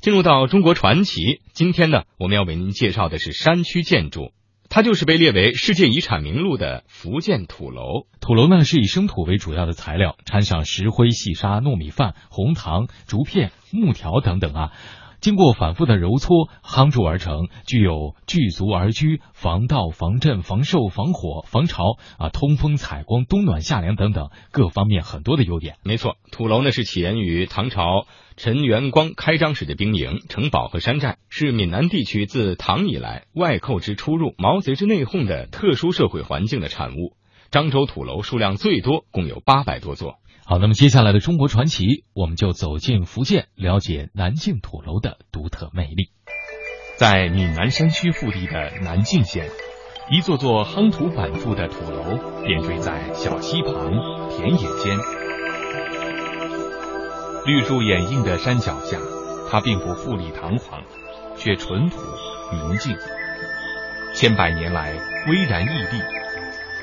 进入到中国传奇，今天呢，我们要为您介绍的是山区建筑，它就是被列为世界遗产名录的福建土楼。土楼呢是以生土为主要的材料，掺上石灰、细沙、糯米饭、红糖、竹片、木条等等啊。经过反复的揉搓夯筑而成，具有聚足而居、防盗、防震、防受、防火、防潮啊、通风采光、冬暖夏凉等等各方面很多的优点。没错，土楼呢是起源于唐朝陈元光开张时的兵营、城堡和山寨，是闽南地区自唐以来外寇之出入、毛贼之内讧的特殊社会环境的产物。漳州土楼数量最多，共有八百多座。好，那么接下来的中国传奇，我们就走进福建，了解南靖土楼的独特魅力。在闽南山区腹地的南靖县，一座座夯土板筑的土楼点缀在小溪旁、田野间，绿树掩映的山脚下，它并不富丽堂皇，却淳朴宁静。千百年来，巍然屹立。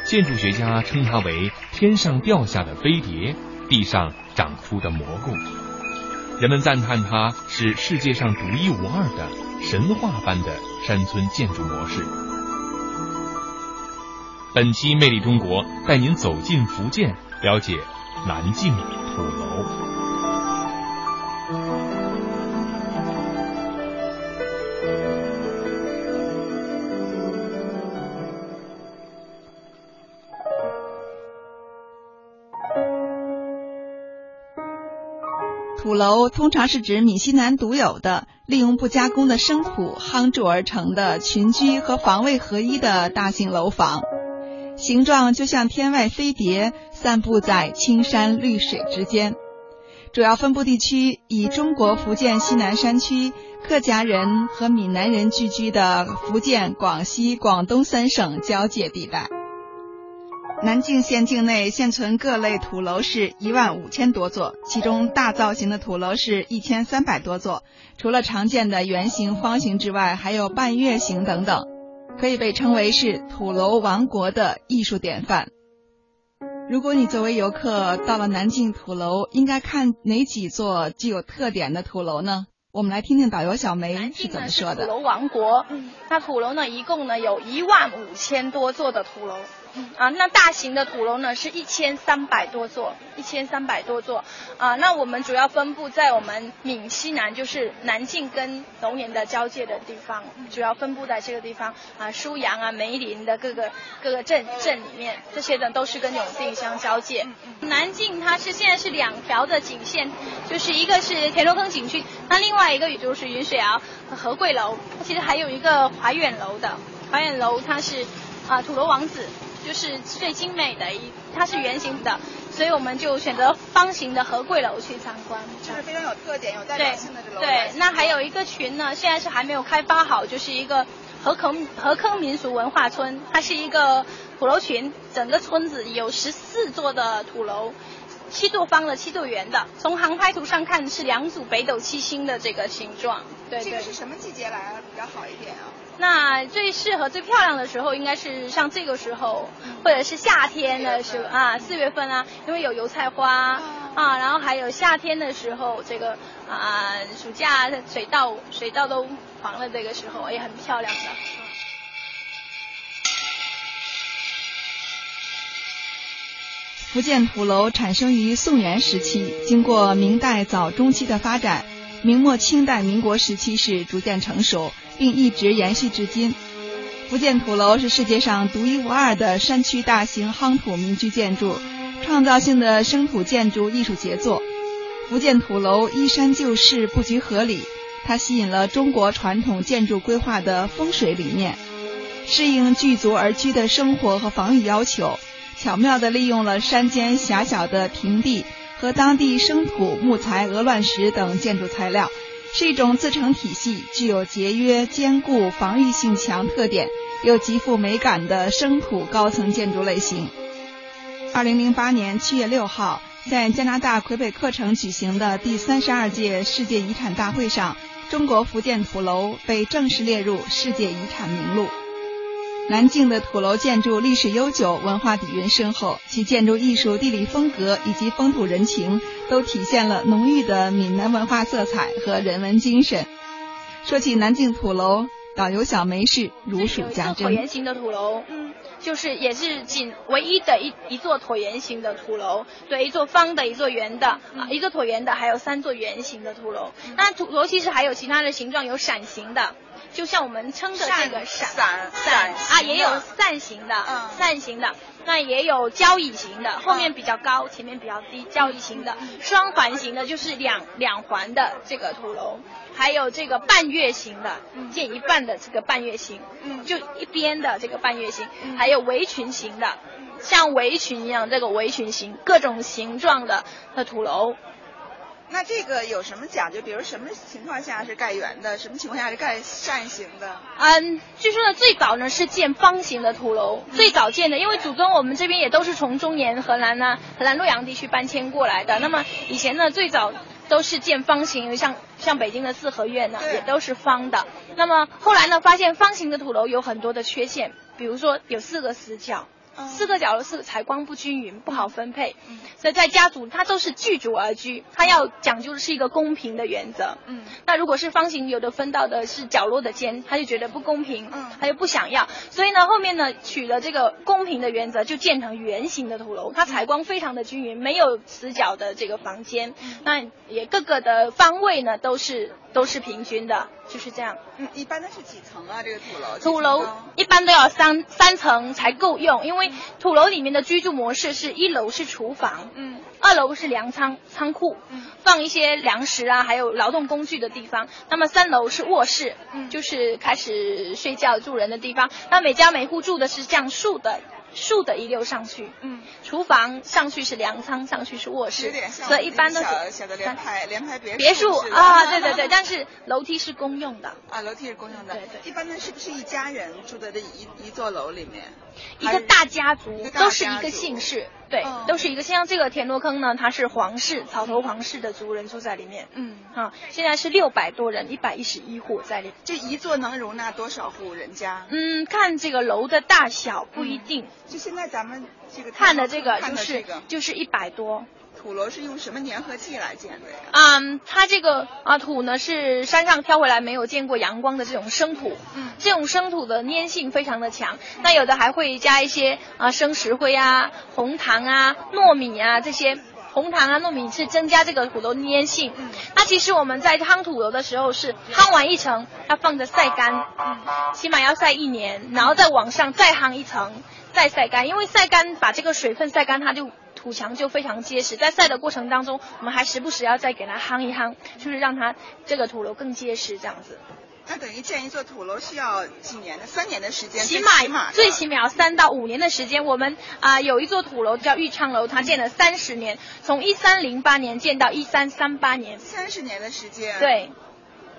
建筑学家称它为“天上掉下的飞碟”。地上长出的蘑菇，人们赞叹它是世界上独一无二的神话般的山村建筑模式。本期《魅力中国》带您走进福建，了解南靖土楼通常是指闽西南独有的、利用不加工的生土夯筑而成的群居和防卫合一的大型楼房，形状就像天外飞碟，散布在青山绿水之间。主要分布地区以中国福建西南山区、客家人和闽南人聚居的福建、广西、广东三省交界地带。南靖县境内现存各类土楼是一万五千多座，其中大造型的土楼是一千三百多座。除了常见的圆形、方形之外，还有半月形等等，可以被称为是土楼王国的艺术典范。如果你作为游客到了南靖土楼，应该看哪几座具有特点的土楼呢？我们来听听导游小梅是怎么说的。土楼王国，那土楼呢，一共呢有一万五千多座的土楼。啊，那大型的土楼呢是一千三百多座，一千三百多座。啊，那我们主要分布在我们闽西南，就是南靖跟龙岩的交界的地方，主要分布在这个地方。啊，舒阳啊、梅林的各个各个镇镇里面，这些呢都是跟永定相交界。南靖它是现在是两条的景线，就是一个是田螺坑景区，那另外一个也就是云水窑和贵楼，其实还有一个怀远楼的，怀远楼它是啊土楼王子。就是最精美的一，它是圆形的，所以我们就选择方形的和贵楼去参观，就是非常有特点、有代表性的这楼。对，那还有一个群呢，现在是还没有开发好，就是一个河坑河坑民俗文化村，它是一个土楼群，整个村子有十四座的土楼，七度方的，七度圆的，从航拍图上看是两组北斗七星的这个形状。对，这个是什么季节来比较好一点啊？那最适合、最漂亮的时候，应该是像这个时候，或者是夏天的时候啊，四月份啊，因为有油菜花啊，然后还有夏天的时候，这个啊，暑假水稻水稻都黄了，这个时候也很漂亮的。福建土楼产生于宋元时期，经过明代早中期的发展，明末清代民国时期是逐渐成熟。并一直延续至今。福建土楼是世界上独一无二的山区大型夯土民居建筑，创造性的生土建筑艺术杰作。福建土楼依山就势，布局合理，它吸引了中国传统建筑规划的风水理念，适应聚族而居的生活和防御要求，巧妙地利用了山间狭小的平地和当地生土、木材、鹅卵石等建筑材料。是一种自成体系、具有节约、坚固、防御性强特点又极富美感的生土高层建筑类型。二零零八年七月六号，在加拿大魁北克城举行的第三十二届世界遗产大会上，中国福建土楼被正式列入世界遗产名录。南靖的土楼建筑历史悠久，文化底蕴深厚，其建筑艺术、地理风格以及风土人情，都体现了浓郁的闽南文化色彩和人文精神。说起南靖土楼，导游小梅是如数家珍。椭圆形的土楼，嗯，就是也是仅唯一的一一座椭圆形的土楼，对，一座方的，一座圆的，啊，一座椭圆的，还有三座圆形的土楼。那土楼其实还有其他的形状，有伞形的。就像我们称的这个伞伞啊，也有扇形的，嗯，扇形的，那也有交椅型的，后面比较高，前面比较低，交椅型的，双环形的，就是两两环的这个土楼，还有这个半月形的，建一半的这个半月形，嗯，就一边的这个半月形，还有围裙形的，像围裙一样这个围裙形，各种形状的的土楼。那这个有什么讲究？比如什么情况下是盖圆的，什么情况下是盖扇形的？嗯，据说呢，最早呢是建方形的土楼，最早建的，因为祖宗我们这边也都是从中原河南呢、河南洛阳地区搬迁过来的。那么以前呢，最早都是建方形，像像北京的四合院呢，也都是方的。那么后来呢，发现方形的土楼有很多的缺陷，比如说有四个死角。四个角落是采光不均匀，不好分配，所以在家族它都是聚族而居，它要讲究的是一个公平的原则。嗯，那如果是方形，有的分到的是角落的间，他就觉得不公平，嗯，他就不想要，所以呢，后面呢取了这个公平的原则，就建成圆形的土楼，它采光非常的均匀，没有死角的这个房间，那也各个的方位呢都是都是平均的，就是这样。嗯，一般的是几层啊？这个土楼？土楼一般都要三三层才够用，因为土楼里面的居住模式是一楼是厨房，嗯，二楼是粮仓仓库，嗯，放一些粮食啊，还有劳动工具的地方。那么三楼是卧室，嗯，就是开始睡觉住人的地方。那每家每户住的是这样数的。竖的一溜上去，嗯，厨房上去是粮仓，上去是卧室，所以一般都是小的联排联排别别墅啊，对对对，但是楼梯是公用的。啊，楼梯是公用的，对对。一般呢，是不是一家人住在这一一座楼里面？一个大家族，都是一个姓氏，对，都是一个。像这个田螺坑呢，它是皇室草头皇室的族人住在里面，嗯，啊，现在是六百多人，一百一十一户在里面。这一座能容纳多少户人家？嗯，看这个楼的大小不一定。就现在咱们这个看的这个就是这个就是一百多。土楼是用什么粘合剂来建的呀？嗯，它这个啊土呢是山上挑回来没有见过阳光的这种生土，嗯，这种生土的粘性非常的强。那有的还会加一些啊生石灰啊、红糖啊、糯米啊这些。红糖啊、糯米是增加这个土楼粘性。嗯，那其实我们在夯土楼的时候是夯完一层，要放着晒干，嗯，起码要晒一年，然后再往上再夯一层，再晒干，因为晒干把这个水分晒干，它就。土墙就非常结实，在晒的过程当中，我们还时不时要再给它夯一夯，就是让它这个土楼更结实，这样子。那等于建一座土楼需要几年的？三年的时间，起码最起码要三到五年的时间。我们啊有一座土楼叫玉昌楼，它建了三十年，从一三零八年建到一三三八年，三十年的时间。对。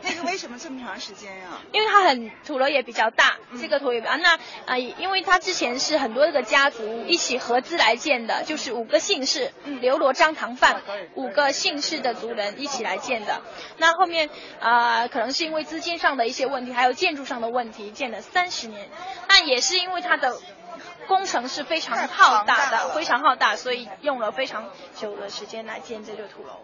那个为什么这么长时间呀？因为它很土楼也比较大，这个土也比较那啊，因为它之前是很多个家族一起合资来建的，就是五个姓氏，刘罗张唐范五个姓氏的族人一起来建的。那后面啊，可能是因为资金上的一些问题，还有建筑上的问题，建了三十年。那也是因为它的工程是非常浩大的，非常浩大，所以用了非常久的时间来建这座土楼。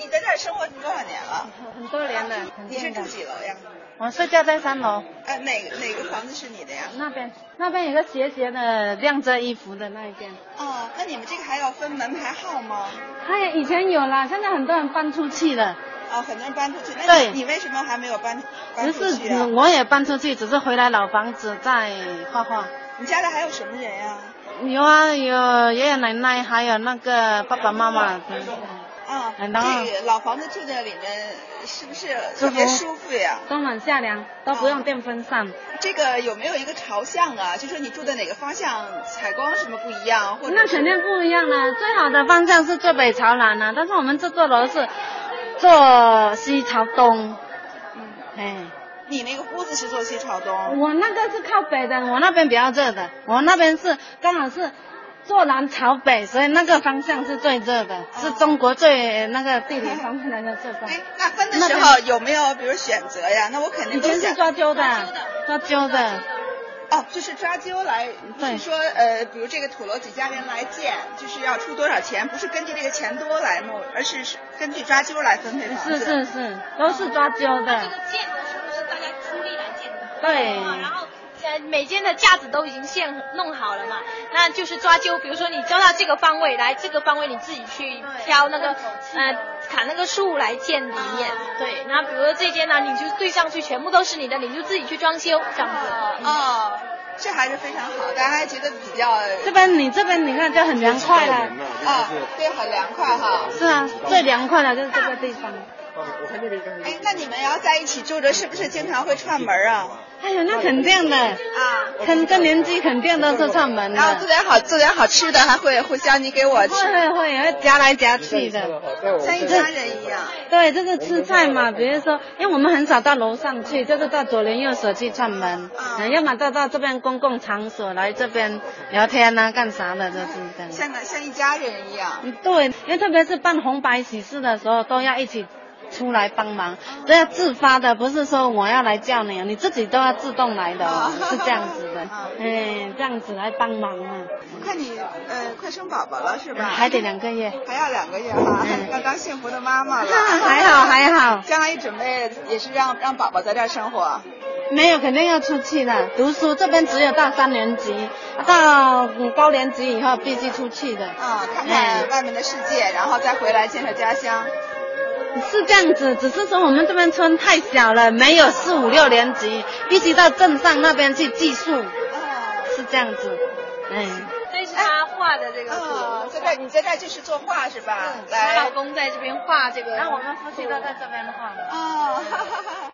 你在这儿生活多少年了？很多年了。你是住几楼呀？我睡觉在三楼。呃，哪哪个房子是你的呀？那边，那边有个斜斜的晾着衣服的那一边。哦，那你们这个还要分门牌号吗？还以前有啦，现在很多人搬出去了。哦，很多人搬出去。那。你为什么还没有搬搬出去啊？我也搬出去，只是回来老房子在画画。你家里还有什么人呀？有啊，有爷爷奶奶，还有那个爸爸妈妈。啊，这个老房子住在里面是不是特别舒服呀？冬暖夏凉，都不用电风扇。这个有没有一个朝向啊？就说你住的哪个方向采光什么不一样？或者那肯定不一样了。最好的方向是坐北朝南啊，但是我们这座楼是坐西朝东。嗯，哎，你那个屋子是坐西朝东？我那个是靠北的，我那边比较热的，我那边是刚好是。坐南朝北，所以那个方向是最热的，是中国最那个地理方面的最高。哎，那分的时候有没有比如选择呀？那我肯定以前是抓阄的，抓阄的。哦，就是抓阄来，不是说呃，比如这个土楼几家人来建，就是要出多少钱，不是根据这个钱多来弄，而是根据抓阄来分配房子。是是是，都是抓阄的。这个建的对。然后呃，每间的架子都已经现弄好了嘛，那就是抓阄，比如说你交到这个方位来，这个方位你自己去挑那个呃砍那个树来建里面。对。那比如说这间呢，你就对上去全部都是你的，你就自己去装修这样子。哦。这还是非常好，大家还觉得比较。这边你这边你看就很凉快了啊，对，很凉快哈。是啊，最凉快的就是这个地方。哎，那你们要在一起住着，是不是经常会串门啊？哎呦，那肯定的啊，肯这年纪肯定都是串门的。然后做点好做点好吃的，还会互相你给我吃。会会会，夹来夹去的，像一家人一样。对，就是吃菜嘛，比如说，因为我们很少到楼上去，就是到左邻右舍去串门，嗯，要么到到这边公共场所来这边聊天啊，干啥的，就是这样。像个像一家人一样。对，因为特别是办红白喜事的时候，都要一起。出来帮忙，都要自发的，不是说我要来叫你，你自己都要自动来的，是这样子的，哎，这样子来帮忙啊。我看你呃快生宝宝了是吧？还得两个月，还要两个月哈，要当幸福的妈妈了。还好还好，将来准备也是让让宝宝在这儿生活。没有，肯定要出去的，读书这边只有到三年级，到高年级以后必须出去的。啊，看看外面的世界，然后再回来建设家乡。是这样子，只是说我们这边村太小了，没有四五六年级，必须到镇上那边去寄宿。哦，是这样子。哎，这是他画的这个图，在这你在这就是做画是吧？我老公在这边画这个。那我们夫妻都在这边画。哦。